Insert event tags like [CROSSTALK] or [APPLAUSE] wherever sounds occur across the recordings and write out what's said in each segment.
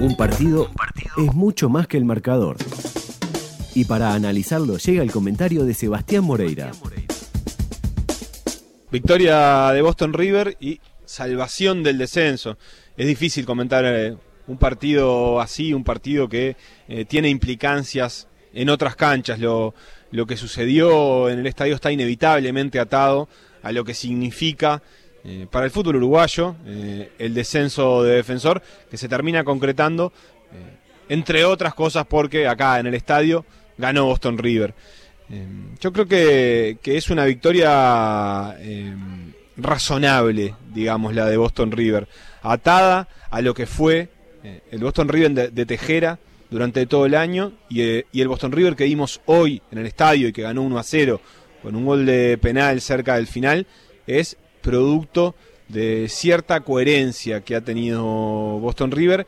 Un partido, es mucho más que el marcador. Y para analizarlo llega el comentario de Sebastián Moreira. Victoria de Boston River y salvación del descenso. Es difícil comentar eh, un partido así, un partido que eh, tiene implicancias en otras canchas. Lo, lo que sucedió en el estadio está inevitablemente atado a lo que significa eh, para el fútbol uruguayo eh, el descenso de defensor que se termina concretando, eh, entre otras cosas porque acá en el estadio ganó Boston River. yo creo que, que, es una victoria razonable, digamos, la de Boston River, atada a lo que fue el Boston River de, Tejera durante todo el año y, y, el Boston River que vimos hoy en el estadio y que ganó 1 a 0 con un gol de penal cerca del final, es producto de cierta coherencia que ha tenido Boston River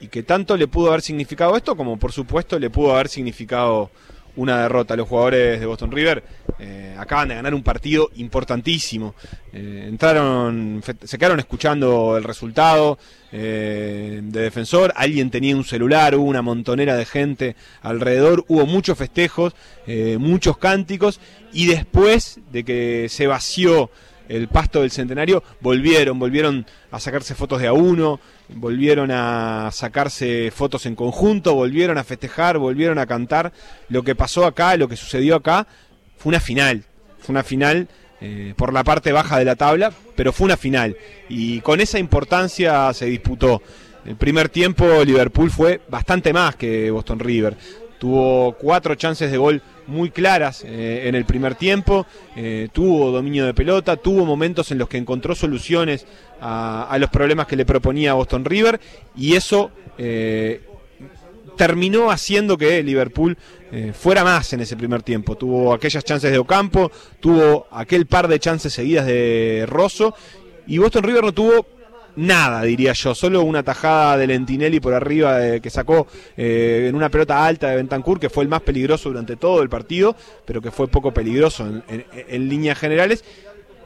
y que tanto le pudo haber significado esto como por supuesto le pudo haber significado una derrota. Los jugadores de Boston River eh, acaban de ganar un partido importantísimo. Eh, entraron, se quedaron escuchando el resultado eh, de defensor. Alguien tenía un celular, hubo una montonera de gente alrededor, hubo muchos festejos, muchos cánticos y después de que se vació el pasto del centenario, volvieron, volvieron a sacarse fotos de a uno, volvieron a sacarse fotos en conjunto, volvieron a festejar, volvieron a cantar. Lo que pasó acá, lo que sucedió acá, fue una final, fue una final eh, por la parte baja de la tabla, pero fue una final. Y con esa importancia se disputó. El primer tiempo Liverpool fue bastante más que Boston River. Tuvo cuatro chances de gol muy claras eh, en el primer tiempo, eh, tuvo dominio de pelota, tuvo momentos en los que encontró soluciones a, los problemas que le proponía Boston River y eso eh, terminó haciendo que Liverpool fuera más en ese primer tiempo. Tuvo aquellas chances de Ocampo, tuvo aquel par de chances seguidas de Rosso y Boston River no tuvo nada, diría yo. Solo una tajada de Lentinelli por arriba eh, que sacó eh, en una pelota alta de Bentancur, que fue el más peligroso durante todo el partido, pero que fue poco peligroso en, líneas generales.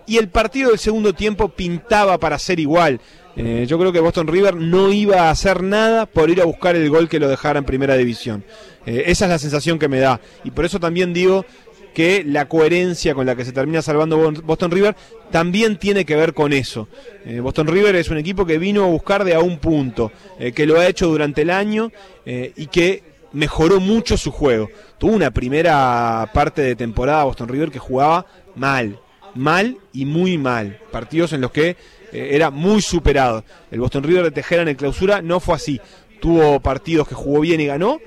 Y el partido del segundo tiempo pintaba para ser igual. Eh, yo creo que Boston River no iba a hacer nada por ir a buscar el gol que lo dejara en primera división. esa es la sensación que me da. Y por eso también digo que la coherencia con la que se termina salvando Boston River también tiene que ver con eso. Eh, Boston River es un equipo que vino a buscar de a un punto, eh, que lo ha hecho durante el año eh, y que mejoró mucho su juego. Tuvo una primera parte de temporada Boston River que jugaba mal, mal y muy mal. Partidos en los que era muy superado. El Boston River de Tejera en el clausura no fue así. Tuvo partidos que jugó bien y ganó,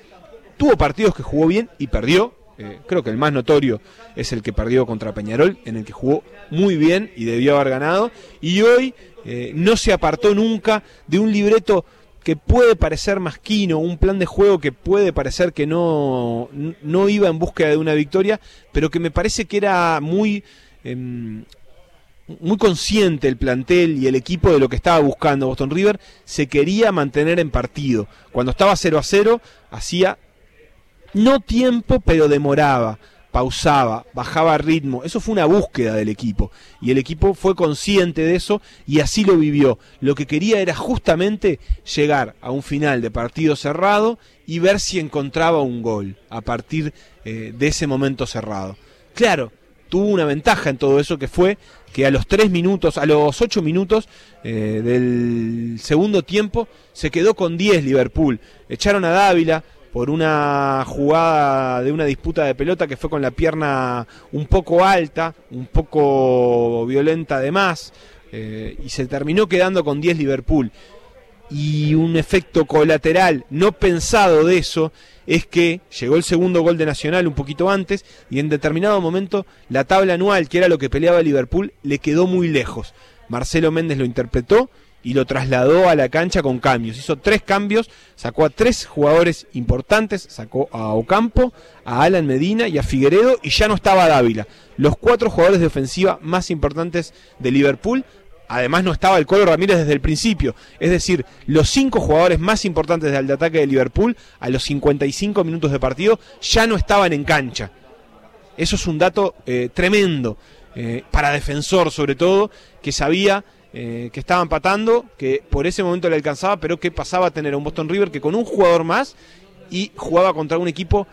tuvo partidos que jugó bien y perdió, eh, creo que el más notorio es el que perdió contra Peñarol, en el que jugó muy bien y debió haber ganado. Y hoy eh, no se apartó nunca de un libreto que puede parecer masquino, un plan de juego que puede parecer que no, no iba en búsqueda de una victoria, pero que me parece que era muy, em, muy consciente el plantel y el equipo de lo que estaba buscando Boston River, se quería mantener en partido. Cuando estaba 0 a 0, hacía no tiempo, pero demoraba, pausaba, bajaba ritmo. Eso fue una búsqueda del equipo. Y el equipo fue consciente de eso y así lo vivió. Lo que quería era justamente llegar a un final de partido cerrado y ver si encontraba un gol a partir eh, de ese momento cerrado. Claro, tuvo una ventaja en todo eso que fue que a los tres minutos, a los ocho minutos eh, del segundo tiempo se quedó con 10 Liverpool. Echaron a Dávila, por una jugada de una disputa de pelota que fue con la pierna un poco alta, un poco violenta además, eh, y se terminó quedando con 10 Liverpool. Y un efecto colateral no pensado de eso es que llegó el segundo gol de Nacional un poquito antes y en determinado momento la tabla anual, que era lo que peleaba Liverpool, le quedó muy lejos. Marcelo Méndez lo interpretó y lo trasladó a la cancha con cambios. Hizo tres cambios, sacó a tres jugadores importantes, sacó a Ocampo, a Alan Medina y a Figueredo y ya no estaba Dávila. Los cuatro jugadores de ofensiva más importantes de Liverpool. Además no estaba el Colo Ramírez desde el principio. Es decir, los cinco jugadores más importantes del ataque de Liverpool a los 55 minutos de partido ya no estaban en cancha. Eso es un dato eh, tremendo. Eh, para defensor sobre todo, que sabía que estaba empatando, que por ese momento le alcanzaba, pero que pasaba a tener a un Boston River que con un jugador más y jugaba contra un equipo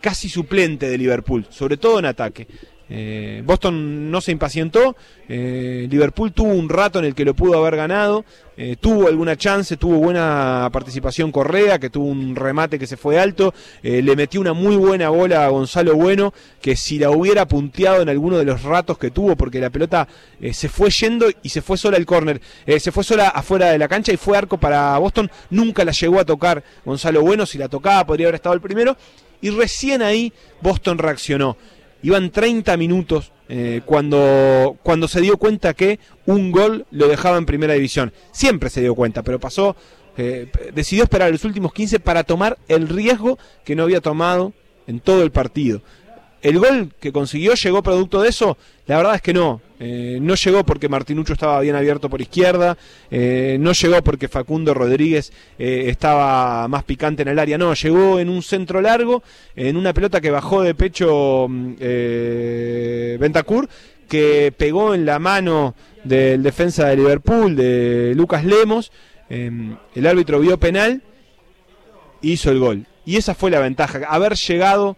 casi suplente de Liverpool, sobre todo en ataque. Eh, Boston no se impacientó, eh, Liverpool tuvo un rato en el que lo pudo haber ganado, eh, tuvo alguna chance, tuvo buena participación Correa, que tuvo un remate que se fue alto, le metió una muy buena bola a Gonzalo Bueno, que si la hubiera punteado en alguno de los ratos que tuvo, porque la pelota se fue yendo y se fue sola al córner, se fue sola afuera de la cancha y fue arco para Boston, nunca la llegó a tocar Gonzalo Bueno, si la tocaba podría haber estado el primero, y recién ahí Boston reaccionó. Iban 30 minutos eh, cuando, cuando se dio cuenta que un gol lo dejaba en primera división. Siempre se dio cuenta, pero pasó, eh, decidió esperar los últimos 15 para tomar el riesgo que no había tomado en todo el partido. ¿El gol que consiguió llegó producto de eso? La verdad es que no. Eh, no llegó porque Martinucho estaba bien abierto por izquierda, eh, no llegó porque Facundo Rodríguez eh, estaba más picante en el área, no, llegó en un centro largo, en una pelota que bajó de pecho mm, Ventacur, que pegó en la mano del defensa de Liverpool, de Lucas Lemos, em, el árbitro vio penal, hizo el gol. Y esa fue la ventaja, haber llegado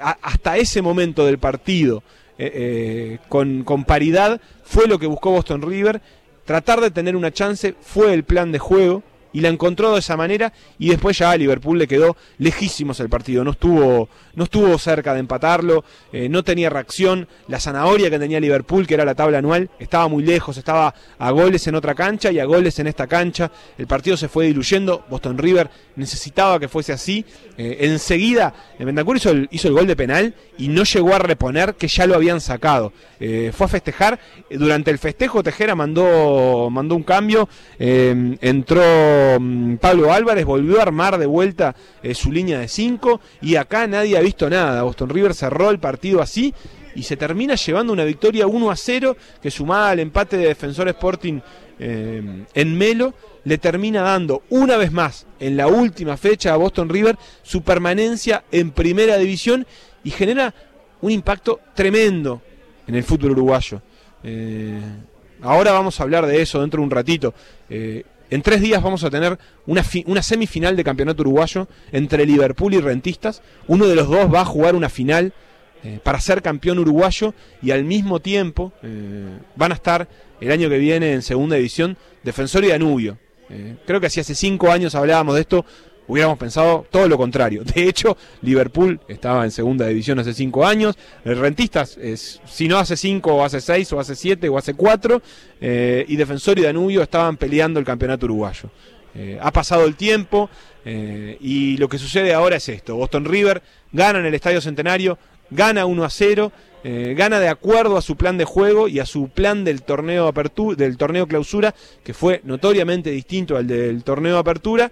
hasta ese momento del partido eh, eh, con, con paridad, fue lo que buscó Boston River. Tratar de tener una chance fue el plan de juego y la encontró de esa manera y después ya a Liverpool le quedó lejísimos el partido, no estuvo, no estuvo cerca de empatarlo, eh, no tenía reacción, la zanahoria que tenía Liverpool, que era la tabla anual, estaba muy lejos, estaba a goles en otra cancha y a goles en esta cancha, el partido se fue diluyendo, Boston River necesitaba que fuese así, eh, enseguida Bentancur hizo el, gol de penal y no llegó a reponer que ya lo habían sacado, eh, fue a festejar, durante el festejo Tejera mandó, mandó un cambio, entró Pablo Álvarez volvió a armar de vuelta eh, su línea de 5 y acá nadie ha visto nada. Boston River cerró el partido así y se termina llevando una victoria 1 a 0 que sumada al empate de Defensor Sporting eh, en Melo le termina dando una vez más en la última fecha a Boston River su permanencia en primera división y genera un impacto tremendo en el fútbol uruguayo. Eh, ahora vamos a hablar de eso dentro de un ratito. En tres días vamos a tener una, una, semifinal de campeonato uruguayo entre Liverpool y Rentistas. Uno de los dos va a jugar una final eh, para ser campeón uruguayo y al mismo tiempo eh, van a estar el año que viene en segunda división Defensor y Danubio. Eh, creo que hace cinco años hablábamos de esto, hubiéramos pensado todo lo contrario. [LAUGHS] De hecho, Liverpool estaba en segunda división hace cinco años. El Rentistas, si no hace cinco, o hace seis, o hace siete, o hace cuatro. Eh, y Defensor y Danubio estaban peleando el campeonato uruguayo. Eh, ha pasado el tiempo eh, y lo que sucede ahora es esto. Boston River gana en el Estadio Centenario, gana 1 a 0. gana de acuerdo a su plan de juego y a su plan del torneo apertura, del torneo clausura, que fue notoriamente distinto al del torneo apertura,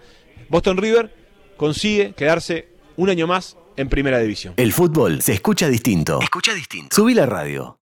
Boston River consigue quedarse un año más en primera división. El fútbol se escucha distinto. Escucha distinto. Subí la radio.